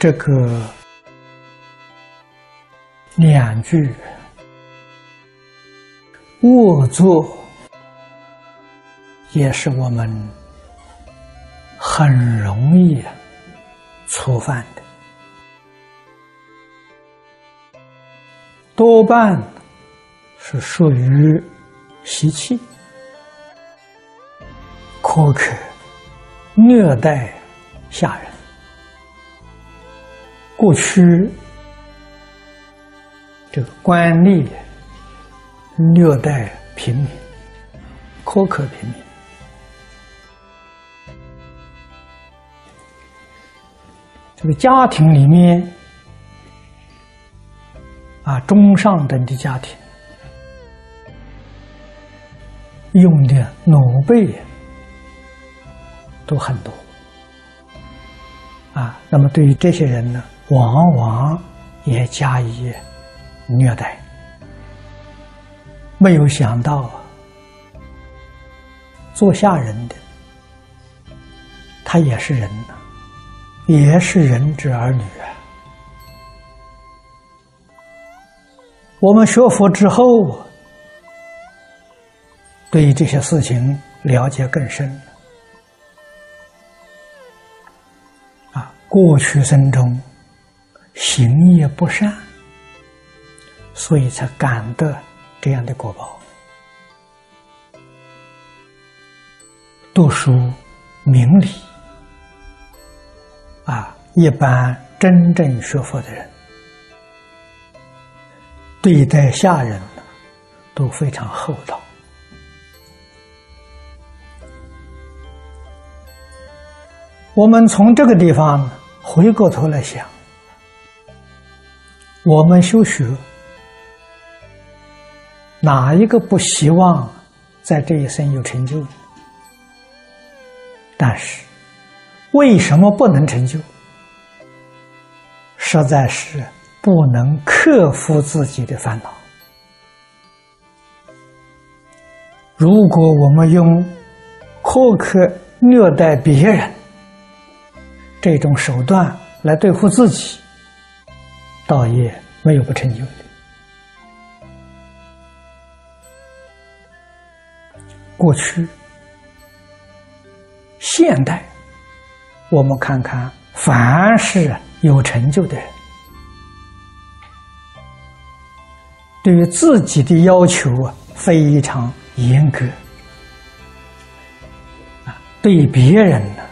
这个两句卧坐，也是我们很容易触犯的，多半是属于习气、苛刻、虐待下人。过去这个官吏虐待平民，苛刻平民。这个家庭里面啊，中上等的家庭用的奴婢都很多啊。那么对于这些人呢？往往也加以虐待，没有想到啊做下人的他也是人呐，也是人之儿女啊。我们学佛之后，对于这些事情了解更深啊，过去生中。行业不善，所以才感得这样的果报。读书明理啊，一般真正学佛的人，对待下人都非常厚道。我们从这个地方回过头来想。我们修学，哪一个不希望在这一生有成就？但是，为什么不能成就？实在是不能克服自己的烦恼。如果我们用苛刻虐待别人这种手段来对付自己，道业没有不成就的。过去、现代，我们看看，凡是有成就的人，对于自己的要求啊非常严格，啊，对别人呢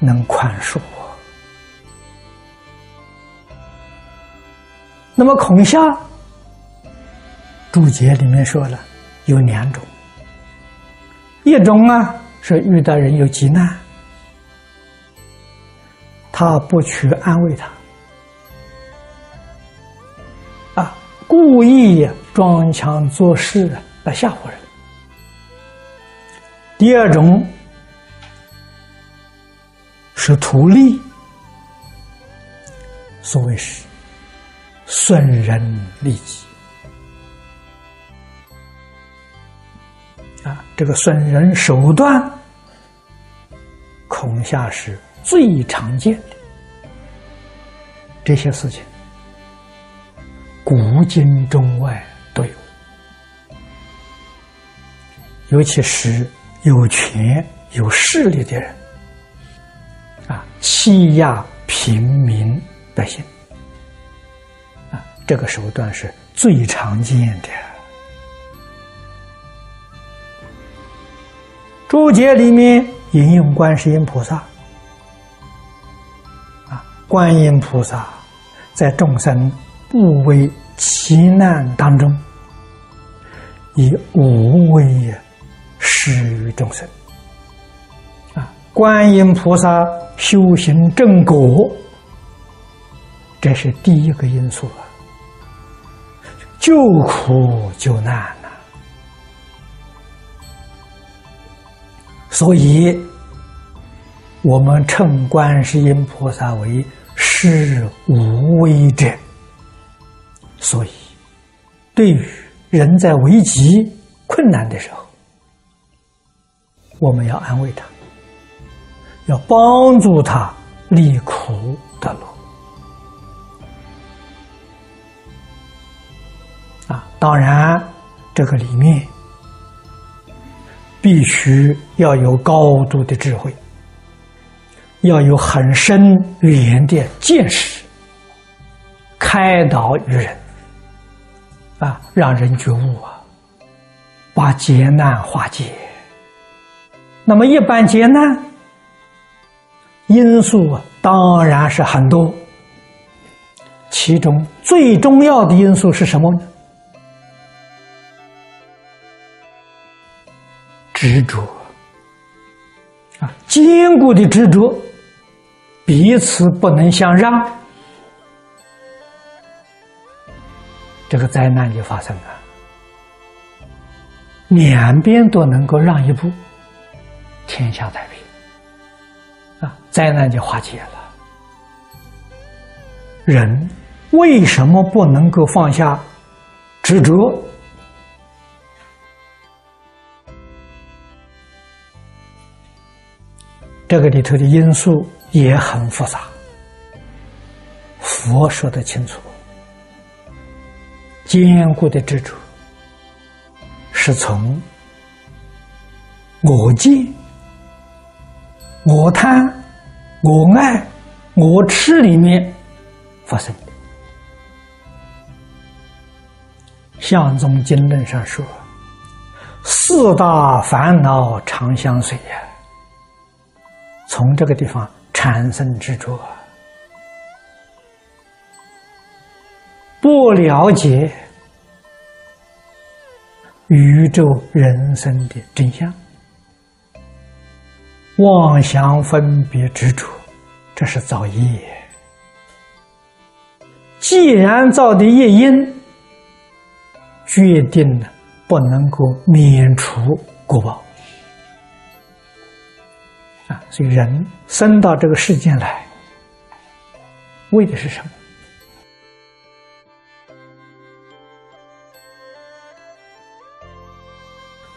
能宽恕。那么孔夏注解里面说了有两种，一种啊是遇到人有急难，他不去安慰他，啊，故意装腔作势来吓唬人；第二种是图利，所谓是。损人利己啊！这个损人手段，恐吓是最常见的。这些事情，古今中外都有，尤其是有权有势力的人啊，欺压平民百姓。这个手段是最常见的。注解里面引用观世音菩萨，啊，观音菩萨在众生不为其难当中，以无为施于众生。啊，观音菩萨修行正果，这是第一个因素啊。救苦救难呐，所以我们称观世音菩萨为施无畏者。所以，对于人在危急困难的时候，我们要安慰他，要帮助他离苦当然，这个里面必须要有高度的智慧，要有很深远的见识，开导于人，啊，让人觉悟啊，把劫难化解。那么，一般劫难因素，当然是很多，其中最重要的因素是什么呢？执着啊，坚固的执着，彼此不能相让，这个灾难就发生了。两边都能够让一步，天下太平啊，灾难就化解了。人为什么不能够放下执着？这个里头的因素也很复杂，佛说的清楚，坚固的执着是从我见、我贪、我爱、我痴里面发生的。相宗经论上说：“四大烦恼常相随呀。”从这个地方产生执着，不了解宇宙人生的真相，妄想分别执着，这是造业。既然造的业因，决定了不能够免除果报。啊，所以人生到这个世间来，为的是什么？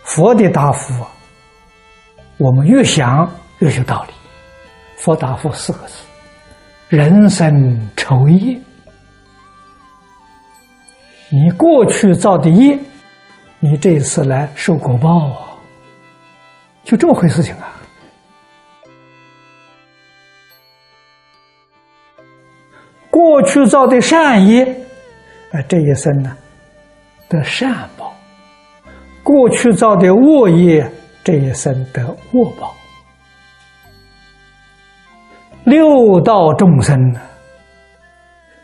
佛的答复，我们越想越有道理。佛答复四个字：人生愁业。你过去造的业，你这一次来受果报啊，就这么回事情啊。过去造的善业，啊，这一生呢得善报；过去造的恶业，这一生得恶报。六道众生呢，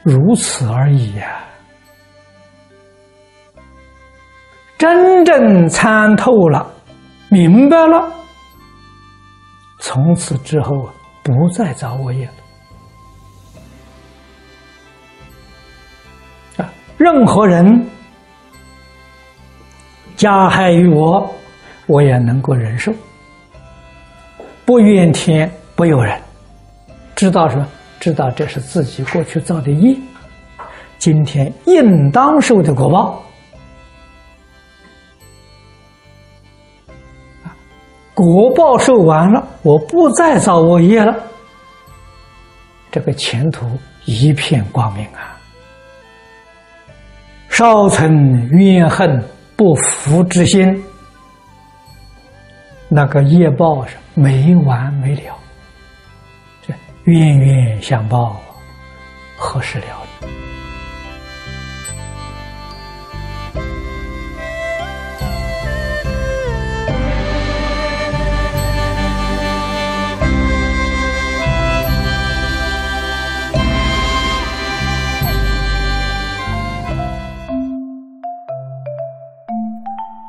如此而已呀。真正参透了，明白了，从此之后不再造恶业任何人加害于我，我也能够忍受，不怨天不尤人，知道什么？知道这是自己过去造的业，今天应当受的果报。果报受完了，我不再造恶业了，这个前途一片光明啊！少存怨恨不服之心，那个业报是没完没了，这冤冤相报何时了？